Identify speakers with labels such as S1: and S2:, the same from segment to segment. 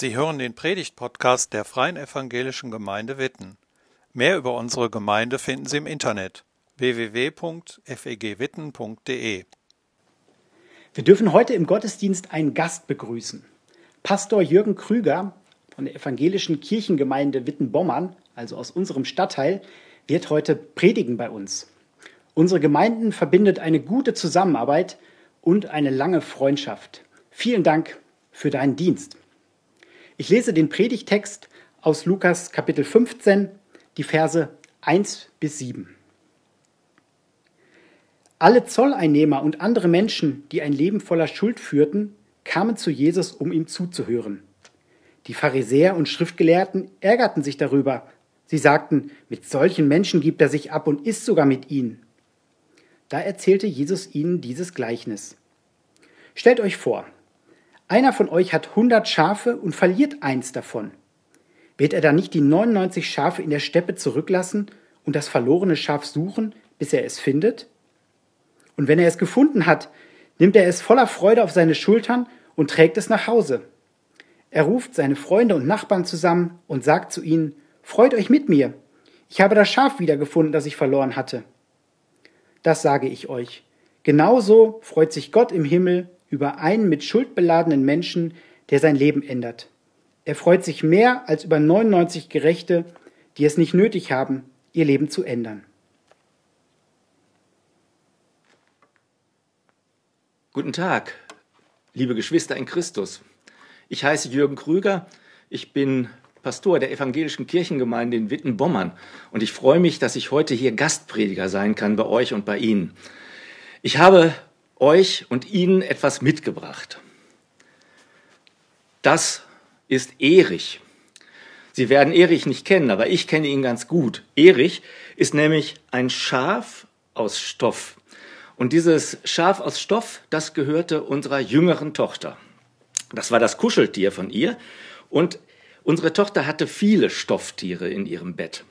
S1: Sie hören den Predigt-Podcast der Freien Evangelischen Gemeinde Witten. Mehr über unsere Gemeinde finden Sie im Internet www.fegwitten.de.
S2: Wir dürfen heute im Gottesdienst einen Gast begrüßen. Pastor Jürgen Krüger von der Evangelischen Kirchengemeinde Witten-Bommern, also aus unserem Stadtteil, wird heute predigen bei uns. Unsere Gemeinden verbindet eine gute Zusammenarbeit und eine lange Freundschaft. Vielen Dank für deinen Dienst. Ich lese den Predigtext aus Lukas Kapitel 15, die Verse 1 bis 7. Alle Zolleinnehmer und andere Menschen, die ein Leben voller Schuld führten, kamen zu Jesus, um ihm zuzuhören. Die Pharisäer und Schriftgelehrten ärgerten sich darüber. Sie sagten, mit solchen Menschen gibt er sich ab und isst sogar mit ihnen. Da erzählte Jesus ihnen dieses Gleichnis. Stellt euch vor, einer von euch hat 100 Schafe und verliert eins davon. Wird er dann nicht die 99 Schafe in der Steppe zurücklassen und das verlorene Schaf suchen, bis er es findet? Und wenn er es gefunden hat, nimmt er es voller Freude auf seine Schultern und trägt es nach Hause. Er ruft seine Freunde und Nachbarn zusammen und sagt zu ihnen, Freut euch mit mir, ich habe das Schaf wiedergefunden, das ich verloren hatte. Das sage ich euch. Genauso freut sich Gott im Himmel über einen mit Schuld beladenen Menschen, der sein Leben ändert. Er freut sich mehr als über 99 Gerechte, die es nicht nötig haben, ihr Leben zu ändern.
S3: Guten Tag, liebe Geschwister in Christus. Ich heiße Jürgen Krüger. Ich bin Pastor der evangelischen Kirchengemeinde in Wittenbommern und ich freue mich, dass ich heute hier Gastprediger sein kann bei euch und bei Ihnen. Ich habe euch und Ihnen etwas mitgebracht. Das ist Erich. Sie werden Erich nicht kennen, aber ich kenne ihn ganz gut. Erich ist nämlich ein Schaf aus Stoff. Und dieses Schaf aus Stoff, das gehörte unserer jüngeren Tochter. Das war das Kuscheltier von ihr. Und unsere Tochter hatte viele Stofftiere in ihrem Bett.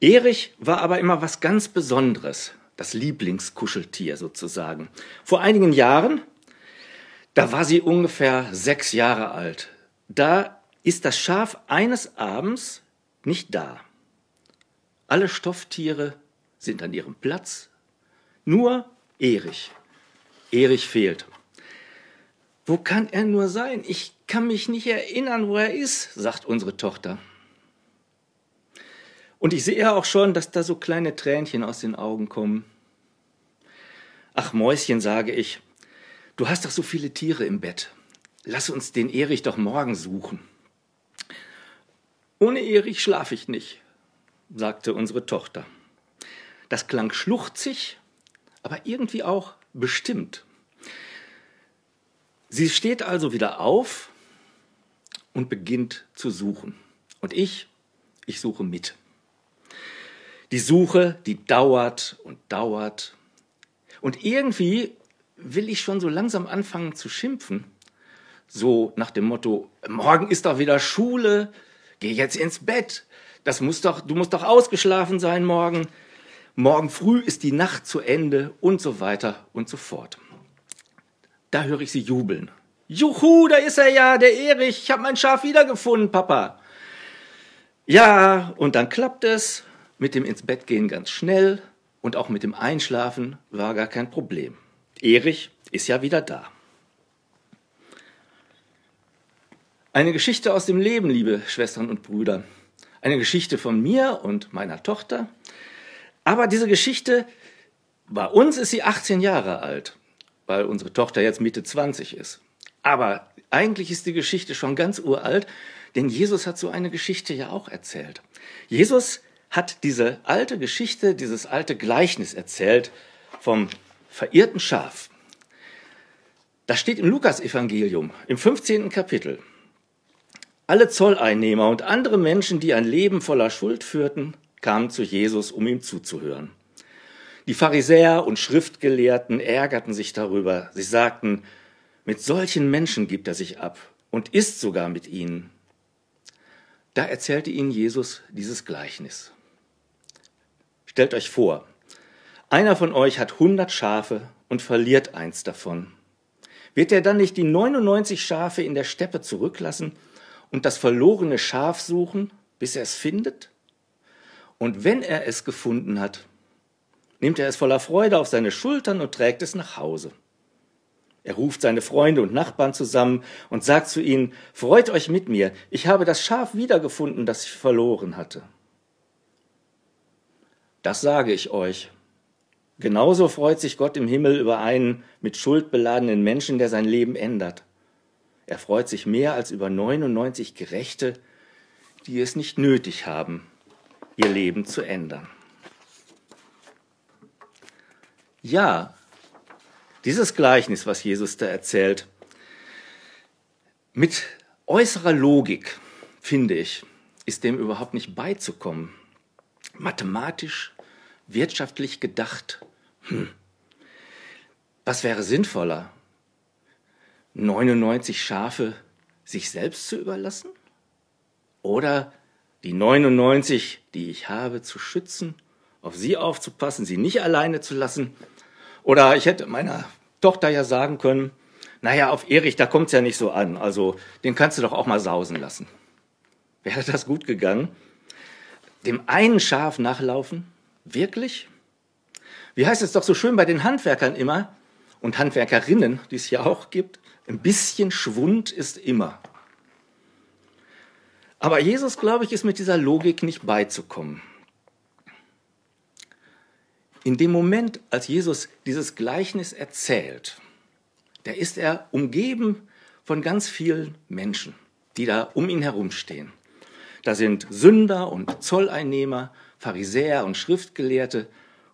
S3: Erich war aber immer was ganz Besonderes das Lieblingskuscheltier sozusagen. Vor einigen Jahren, da war sie ungefähr sechs Jahre alt, da ist das Schaf eines Abends nicht da. Alle Stofftiere sind an ihrem Platz, nur Erich. Erich fehlt. Wo kann er nur sein? Ich kann mich nicht erinnern, wo er ist, sagt unsere Tochter. Und ich sehe auch schon, dass da so kleine Tränchen aus den Augen kommen. Ach Mäuschen, sage ich, du hast doch so viele Tiere im Bett. Lass uns den Erich doch morgen suchen. Ohne Erich schlaf ich nicht, sagte unsere Tochter. Das klang schluchzig, aber irgendwie auch bestimmt. Sie steht also wieder auf und beginnt zu suchen. Und ich, ich suche mit. Die Suche, die dauert und dauert. Und irgendwie will ich schon so langsam anfangen zu schimpfen. So nach dem Motto, morgen ist doch wieder Schule, geh jetzt ins Bett. Das muss doch, du musst doch ausgeschlafen sein morgen. Morgen früh ist die Nacht zu Ende und so weiter und so fort. Da höre ich sie jubeln. Juhu, da ist er ja, der Erich. Ich habe mein Schaf wiedergefunden, Papa. Ja, und dann klappt es mit dem ins Bett gehen ganz schnell und auch mit dem Einschlafen war gar kein Problem. Erich ist ja wieder da. Eine Geschichte aus dem Leben, liebe Schwestern und Brüder. Eine Geschichte von mir und meiner Tochter. Aber diese Geschichte, bei uns ist sie 18 Jahre alt, weil unsere Tochter jetzt Mitte 20 ist. Aber eigentlich ist die Geschichte schon ganz uralt, denn Jesus hat so eine Geschichte ja auch erzählt. Jesus hat diese alte Geschichte, dieses alte Gleichnis erzählt vom verirrten Schaf. Das steht im Lukasevangelium im 15. Kapitel. Alle Zolleinnehmer und andere Menschen, die ein Leben voller Schuld führten, kamen zu Jesus, um ihm zuzuhören. Die Pharisäer und Schriftgelehrten ärgerten sich darüber. Sie sagten, mit solchen Menschen gibt er sich ab und isst sogar mit ihnen. Da erzählte ihnen Jesus dieses Gleichnis. Stellt euch vor, einer von euch hat 100 Schafe und verliert eins davon. Wird er dann nicht die 99 Schafe in der Steppe zurücklassen und das verlorene Schaf suchen, bis er es findet? Und wenn er es gefunden hat, nimmt er es voller Freude auf seine Schultern und trägt es nach Hause. Er ruft seine Freunde und Nachbarn zusammen und sagt zu ihnen, Freut euch mit mir, ich habe das Schaf wiedergefunden, das ich verloren hatte. Das sage ich euch. Genauso freut sich Gott im Himmel über einen mit Schuld beladenen Menschen, der sein Leben ändert. Er freut sich mehr als über 99 Gerechte, die es nicht nötig haben, ihr Leben zu ändern. Ja, dieses Gleichnis, was Jesus da erzählt, mit äußerer Logik, finde ich, ist dem überhaupt nicht beizukommen. Mathematisch, wirtschaftlich gedacht. Hm. Was wäre sinnvoller? 99 Schafe sich selbst zu überlassen? Oder die 99, die ich habe, zu schützen, auf sie aufzupassen, sie nicht alleine zu lassen? Oder ich hätte meiner Tochter ja sagen können, naja, auf Erich, da kommt's ja nicht so an, also den kannst du doch auch mal sausen lassen. Wäre das gut gegangen? Dem einen Schaf nachlaufen? Wirklich? Wie heißt es doch so schön bei den Handwerkern immer und Handwerkerinnen, die es ja auch gibt, ein bisschen Schwund ist immer. Aber Jesus, glaube ich, ist mit dieser Logik nicht beizukommen. In dem Moment, als Jesus dieses Gleichnis erzählt, da ist er umgeben von ganz vielen Menschen, die da um ihn herumstehen. Da sind Sünder und Zolleinnehmer, Pharisäer und Schriftgelehrte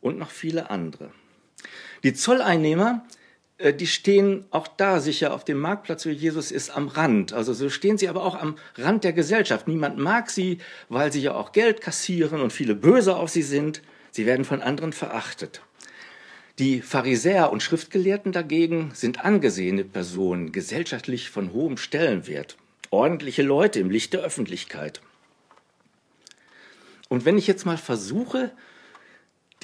S3: und noch viele andere. Die Zolleinnehmer, äh, die stehen auch da sicher auf dem Marktplatz, wo Jesus ist, am Rand. Also so stehen sie aber auch am Rand der Gesellschaft. Niemand mag sie, weil sie ja auch Geld kassieren und viele böse auf sie sind. Sie werden von anderen verachtet. Die Pharisäer und Schriftgelehrten dagegen sind angesehene Personen, gesellschaftlich von hohem Stellenwert, ordentliche Leute im Licht der Öffentlichkeit. Und wenn ich jetzt mal versuche,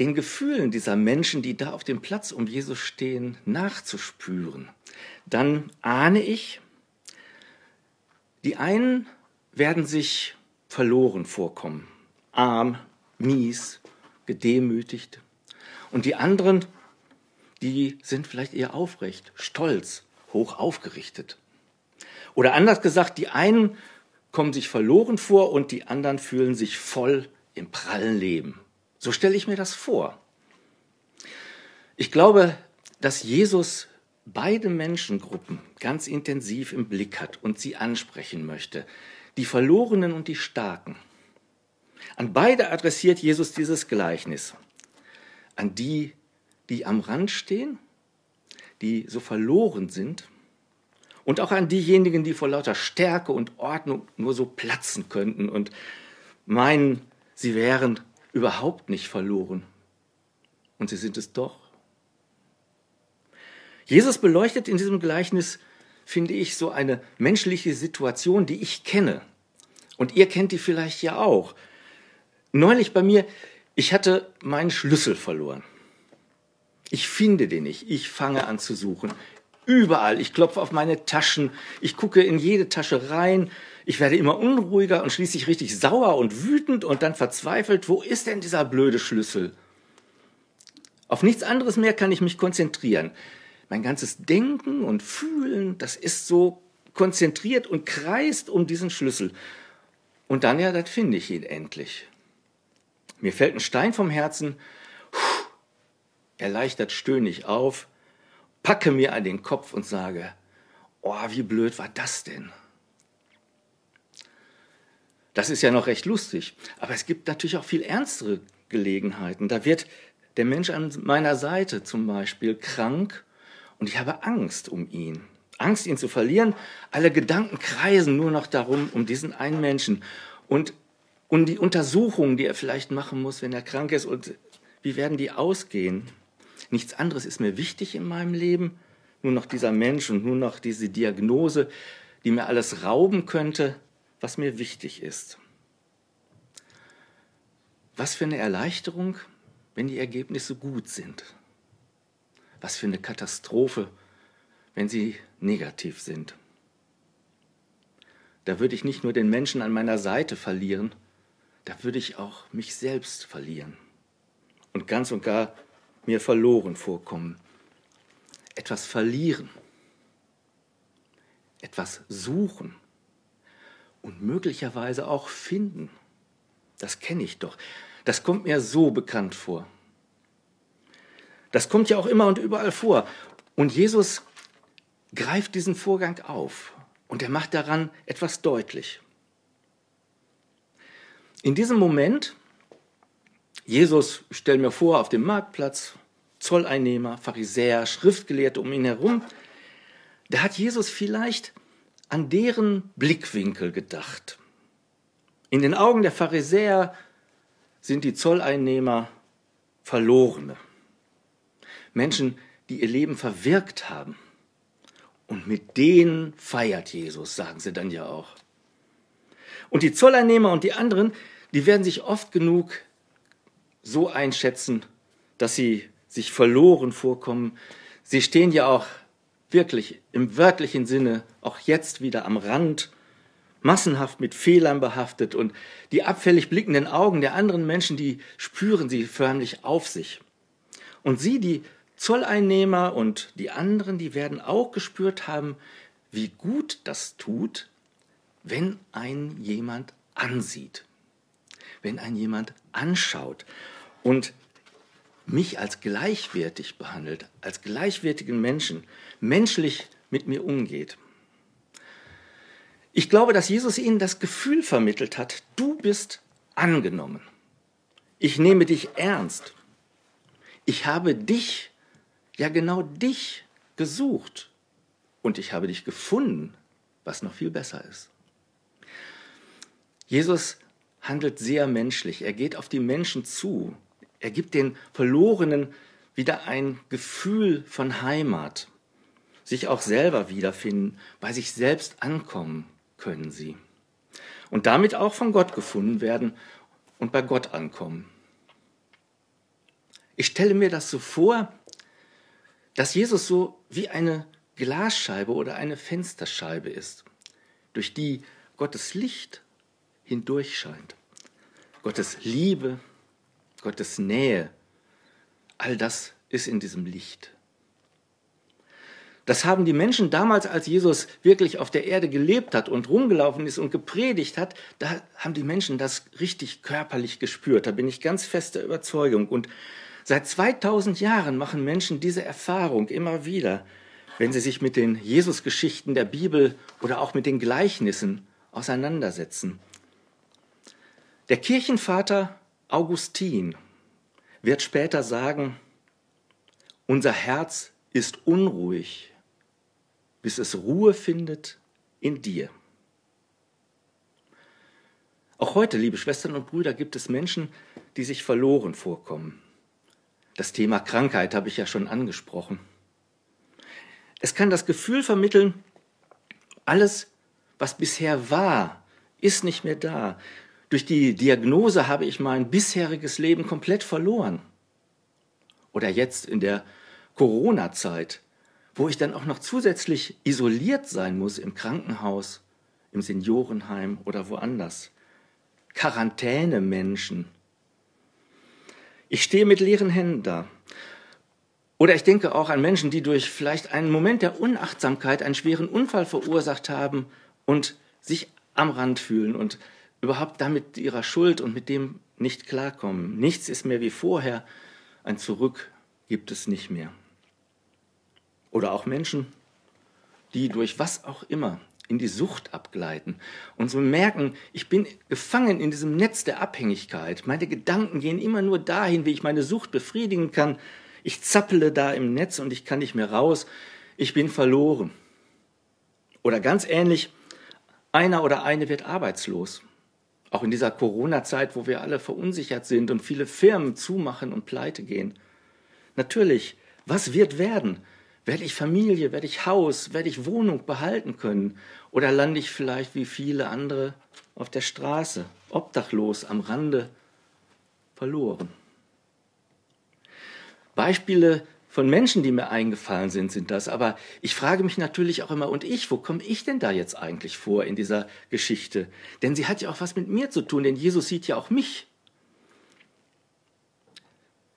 S3: den Gefühlen dieser Menschen, die da auf dem Platz um Jesus stehen, nachzuspüren, dann ahne ich, die einen werden sich verloren vorkommen, arm, mies, gedemütigt. Und die anderen, die sind vielleicht eher aufrecht, stolz, hoch aufgerichtet. Oder anders gesagt, die einen kommen sich verloren vor und die anderen fühlen sich voll im prallen Leben. So stelle ich mir das vor. Ich glaube, dass Jesus beide Menschengruppen ganz intensiv im Blick hat und sie ansprechen möchte, die Verlorenen und die Starken. An beide adressiert Jesus dieses Gleichnis. An die, die am Rand stehen, die so verloren sind, und auch an diejenigen, die vor lauter Stärke und Ordnung nur so platzen könnten und meinen, sie wären überhaupt nicht verloren. Und sie sind es doch. Jesus beleuchtet in diesem Gleichnis, finde ich, so eine menschliche Situation, die ich kenne. Und ihr kennt die vielleicht ja auch. Neulich bei mir, ich hatte meinen Schlüssel verloren. Ich finde den nicht. Ich fange an zu suchen. Überall. Ich klopfe auf meine Taschen. Ich gucke in jede Tasche rein. Ich werde immer unruhiger und schließlich richtig sauer und wütend und dann verzweifelt. Wo ist denn dieser blöde Schlüssel? Auf nichts anderes mehr kann ich mich konzentrieren. Mein ganzes Denken und Fühlen, das ist so konzentriert und kreist um diesen Schlüssel. Und dann, ja, das finde ich ihn endlich. Mir fällt ein Stein vom Herzen, erleichtert stöhne ich auf, packe mir an den Kopf und sage, oh, wie blöd war das denn? Das ist ja noch recht lustig, aber es gibt natürlich auch viel ernstere Gelegenheiten. Da wird der Mensch an meiner Seite zum Beispiel krank und ich habe Angst um ihn. Angst, ihn zu verlieren. Alle Gedanken kreisen nur noch darum, um diesen einen Menschen. Und und die Untersuchungen, die er vielleicht machen muss, wenn er krank ist und wie werden die ausgehen? Nichts anderes ist mir wichtig in meinem Leben, nur noch dieser Mensch und nur noch diese Diagnose, die mir alles rauben könnte, was mir wichtig ist. Was für eine Erleichterung, wenn die Ergebnisse gut sind. Was für eine Katastrophe, wenn sie negativ sind. da würde ich nicht nur den Menschen an meiner Seite verlieren, da würde ich auch mich selbst verlieren und ganz und gar mir verloren vorkommen. Etwas verlieren, etwas suchen und möglicherweise auch finden. Das kenne ich doch. Das kommt mir so bekannt vor. Das kommt ja auch immer und überall vor. Und Jesus greift diesen Vorgang auf und er macht daran etwas deutlich. In diesem Moment, Jesus, ich stelle mir vor, auf dem Marktplatz, Zolleinnehmer, Pharisäer, Schriftgelehrte um ihn herum, da hat Jesus vielleicht an deren Blickwinkel gedacht. In den Augen der Pharisäer sind die Zolleinnehmer Verlorene. Menschen, die ihr Leben verwirkt haben. Und mit denen feiert Jesus, sagen sie dann ja auch. Und die Zolleinnehmer und die anderen, die werden sich oft genug so einschätzen, dass sie sich verloren vorkommen. Sie stehen ja auch wirklich im wörtlichen Sinne auch jetzt wieder am Rand, massenhaft mit Fehlern behaftet und die abfällig blickenden Augen der anderen Menschen, die spüren sie förmlich auf sich. Und sie, die Zolleinnehmer und die anderen, die werden auch gespürt haben, wie gut das tut, wenn ein jemand ansieht, wenn ein jemand anschaut und mich als gleichwertig behandelt, als gleichwertigen Menschen, menschlich mit mir umgeht. Ich glaube, dass Jesus ihnen das Gefühl vermittelt hat, du bist angenommen. Ich nehme dich ernst. Ich habe dich, ja genau dich gesucht und ich habe dich gefunden, was noch viel besser ist. Jesus handelt sehr menschlich. Er geht auf die Menschen zu. Er gibt den Verlorenen wieder ein Gefühl von Heimat, sich auch selber wiederfinden, bei sich selbst ankommen können sie. Und damit auch von Gott gefunden werden und bei Gott ankommen. Ich stelle mir das so vor, dass Jesus so wie eine Glasscheibe oder eine Fensterscheibe ist, durch die Gottes Licht hindurch scheint. Gottes Liebe, Gottes Nähe, all das ist in diesem Licht. Das haben die Menschen damals, als Jesus wirklich auf der Erde gelebt hat und rumgelaufen ist und gepredigt hat, da haben die Menschen das richtig körperlich gespürt. Da bin ich ganz fester Überzeugung. Und seit 2000 Jahren machen Menschen diese Erfahrung immer wieder, wenn sie sich mit den Jesusgeschichten der Bibel oder auch mit den Gleichnissen auseinandersetzen. Der Kirchenvater Augustin wird später sagen, unser Herz ist unruhig bis es Ruhe findet in dir. Auch heute, liebe Schwestern und Brüder, gibt es Menschen, die sich verloren vorkommen. Das Thema Krankheit habe ich ja schon angesprochen. Es kann das Gefühl vermitteln, alles, was bisher war, ist nicht mehr da. Durch die Diagnose habe ich mein bisheriges Leben komplett verloren. Oder jetzt in der Corona-Zeit wo ich dann auch noch zusätzlich isoliert sein muss im Krankenhaus, im Seniorenheim oder woanders. Quarantänemenschen. Ich stehe mit leeren Händen da. Oder ich denke auch an Menschen, die durch vielleicht einen Moment der Unachtsamkeit einen schweren Unfall verursacht haben und sich am Rand fühlen und überhaupt damit ihrer Schuld und mit dem nicht klarkommen. Nichts ist mehr wie vorher, ein Zurück gibt es nicht mehr. Oder auch Menschen, die durch was auch immer in die Sucht abgleiten und so merken, ich bin gefangen in diesem Netz der Abhängigkeit. Meine Gedanken gehen immer nur dahin, wie ich meine Sucht befriedigen kann. Ich zappele da im Netz und ich kann nicht mehr raus. Ich bin verloren. Oder ganz ähnlich, einer oder eine wird arbeitslos. Auch in dieser Corona-Zeit, wo wir alle verunsichert sind und viele Firmen zumachen und pleite gehen. Natürlich, was wird werden? Werde ich Familie, werde ich Haus, werde ich Wohnung behalten können? Oder lande ich vielleicht wie viele andere auf der Straße, obdachlos am Rande, verloren? Beispiele von Menschen, die mir eingefallen sind, sind das. Aber ich frage mich natürlich auch immer, und ich, wo komme ich denn da jetzt eigentlich vor in dieser Geschichte? Denn sie hat ja auch was mit mir zu tun, denn Jesus sieht ja auch mich.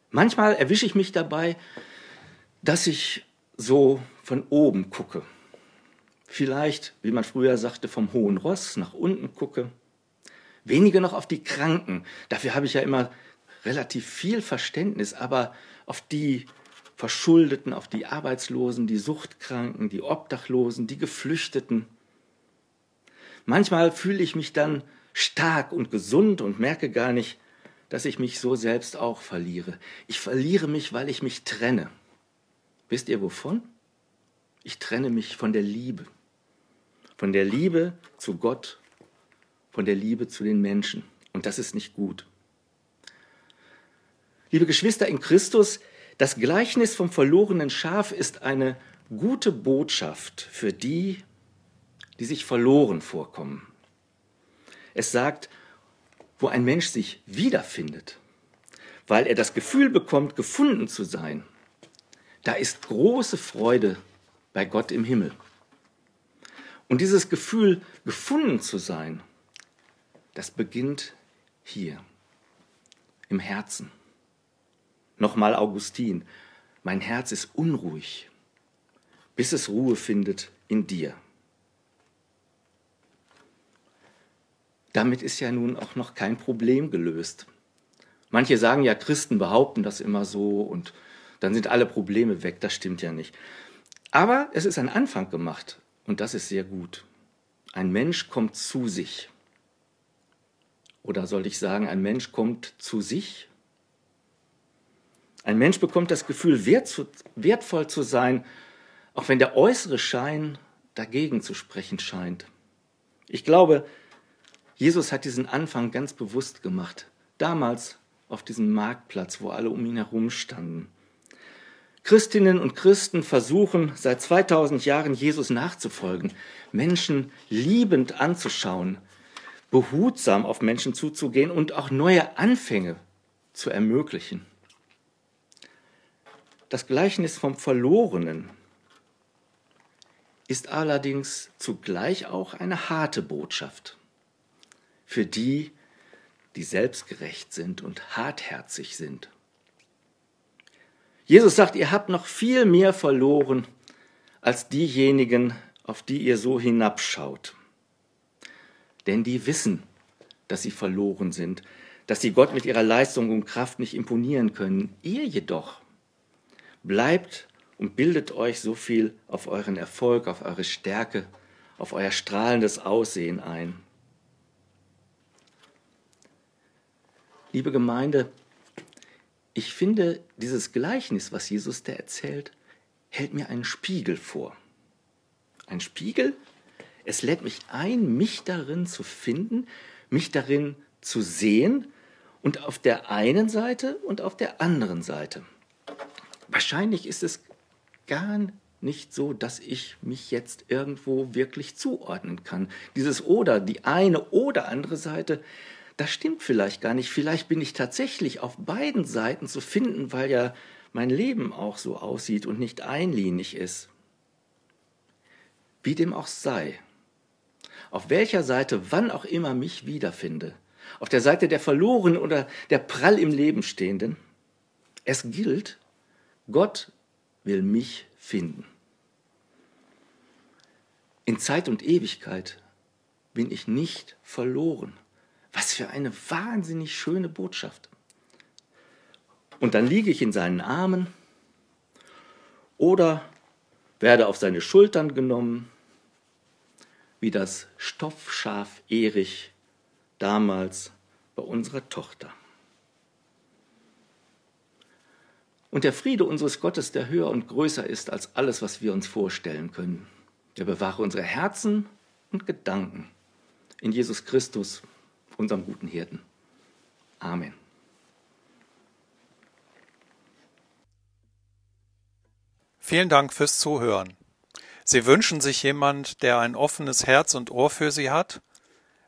S3: Manchmal erwische ich mich dabei, dass ich so von oben gucke. Vielleicht, wie man früher sagte, vom hohen Ross nach unten gucke. Wenige noch auf die Kranken. Dafür habe ich ja immer relativ viel Verständnis, aber auf die Verschuldeten, auf die Arbeitslosen, die Suchtkranken, die Obdachlosen, die Geflüchteten. Manchmal fühle ich mich dann stark und gesund und merke gar nicht, dass ich mich so selbst auch verliere. Ich verliere mich, weil ich mich trenne. Wisst ihr wovon? Ich trenne mich von der Liebe. Von der Liebe zu Gott, von der Liebe zu den Menschen. Und das ist nicht gut. Liebe Geschwister in Christus, das Gleichnis vom verlorenen Schaf ist eine gute Botschaft für die, die sich verloren vorkommen. Es sagt, wo ein Mensch sich wiederfindet, weil er das Gefühl bekommt, gefunden zu sein, da ist große Freude bei Gott im Himmel. Und dieses Gefühl, gefunden zu sein, das beginnt hier, im Herzen. Nochmal Augustin, mein Herz ist unruhig, bis es Ruhe findet in dir. Damit ist ja nun auch noch kein Problem gelöst. Manche sagen ja, Christen behaupten das immer so und dann sind alle Probleme weg. Das stimmt ja nicht. Aber es ist ein Anfang gemacht und das ist sehr gut. Ein Mensch kommt zu sich. Oder soll ich sagen, ein Mensch kommt zu sich? Ein Mensch bekommt das Gefühl, wertvoll zu sein, auch wenn der äußere Schein dagegen zu sprechen scheint. Ich glaube, Jesus hat diesen Anfang ganz bewusst gemacht. Damals auf diesem Marktplatz, wo alle um ihn herum standen. Christinnen und Christen versuchen seit 2000 Jahren Jesus nachzufolgen, Menschen liebend anzuschauen, behutsam auf Menschen zuzugehen und auch neue Anfänge zu ermöglichen. Das Gleichnis vom Verlorenen ist allerdings zugleich auch eine harte Botschaft für die, die selbstgerecht sind und hartherzig sind. Jesus sagt, ihr habt noch viel mehr verloren als diejenigen, auf die ihr so hinabschaut. Denn die wissen, dass sie verloren sind, dass sie Gott mit ihrer Leistung und Kraft nicht imponieren können. Ihr jedoch bleibt und bildet euch so viel auf euren Erfolg, auf eure Stärke, auf euer strahlendes Aussehen ein. Liebe Gemeinde, ich finde, dieses Gleichnis, was Jesus da erzählt, hält mir einen Spiegel vor. Ein Spiegel? Es lädt mich ein, mich darin zu finden, mich darin zu sehen und auf der einen Seite und auf der anderen Seite. Wahrscheinlich ist es gar nicht so, dass ich mich jetzt irgendwo wirklich zuordnen kann. Dieses oder, die eine oder andere Seite, das stimmt vielleicht gar nicht. Vielleicht bin ich tatsächlich auf beiden Seiten zu finden, weil ja mein Leben auch so aussieht und nicht einlinig ist. Wie dem auch sei, auf welcher Seite wann auch immer mich wiederfinde, auf der Seite der Verlorenen oder der prall im Leben Stehenden, es gilt, Gott will mich finden. In Zeit und Ewigkeit bin ich nicht verloren. Was für eine wahnsinnig schöne Botschaft. Und dann liege ich in seinen Armen oder werde auf seine Schultern genommen, wie das Stoffschaf Erich damals bei unserer Tochter. Und der Friede unseres Gottes, der höher und größer ist als alles, was wir uns vorstellen können, der bewahre unsere Herzen und Gedanken in Jesus Christus, unserem guten Hirten. Amen.
S1: Vielen Dank fürs Zuhören. Sie wünschen sich jemand, der ein offenes Herz und Ohr für Sie hat?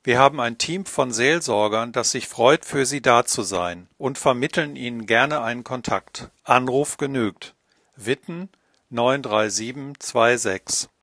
S1: Wir haben ein Team von Seelsorgern, das sich freut, für Sie da zu sein und vermitteln Ihnen gerne einen Kontakt. Anruf genügt Witten 93726.